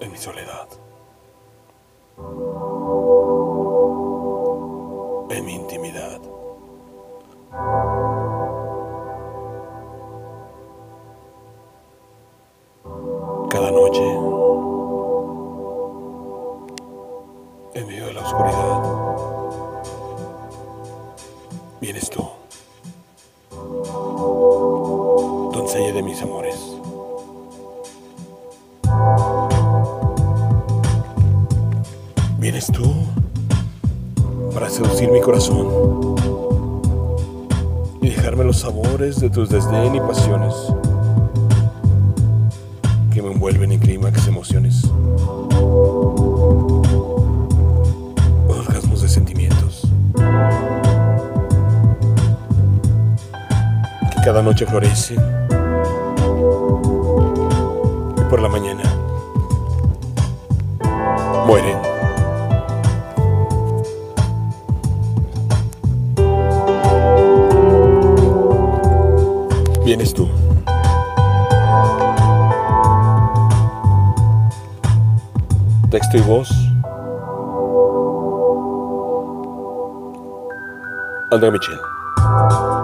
en mi soledad, en mi intimidad. Cada noche, en medio de la oscuridad, vienes tú, doncella de mis amores. Vienes tú para seducir mi corazón y dejarme los sabores de tus desdén y pasiones que me envuelven en clímax emociones. Orgasmos de sentimientos que cada noche florecen y por la mañana mueren. Vienes tú. Texto y voz. André Michel.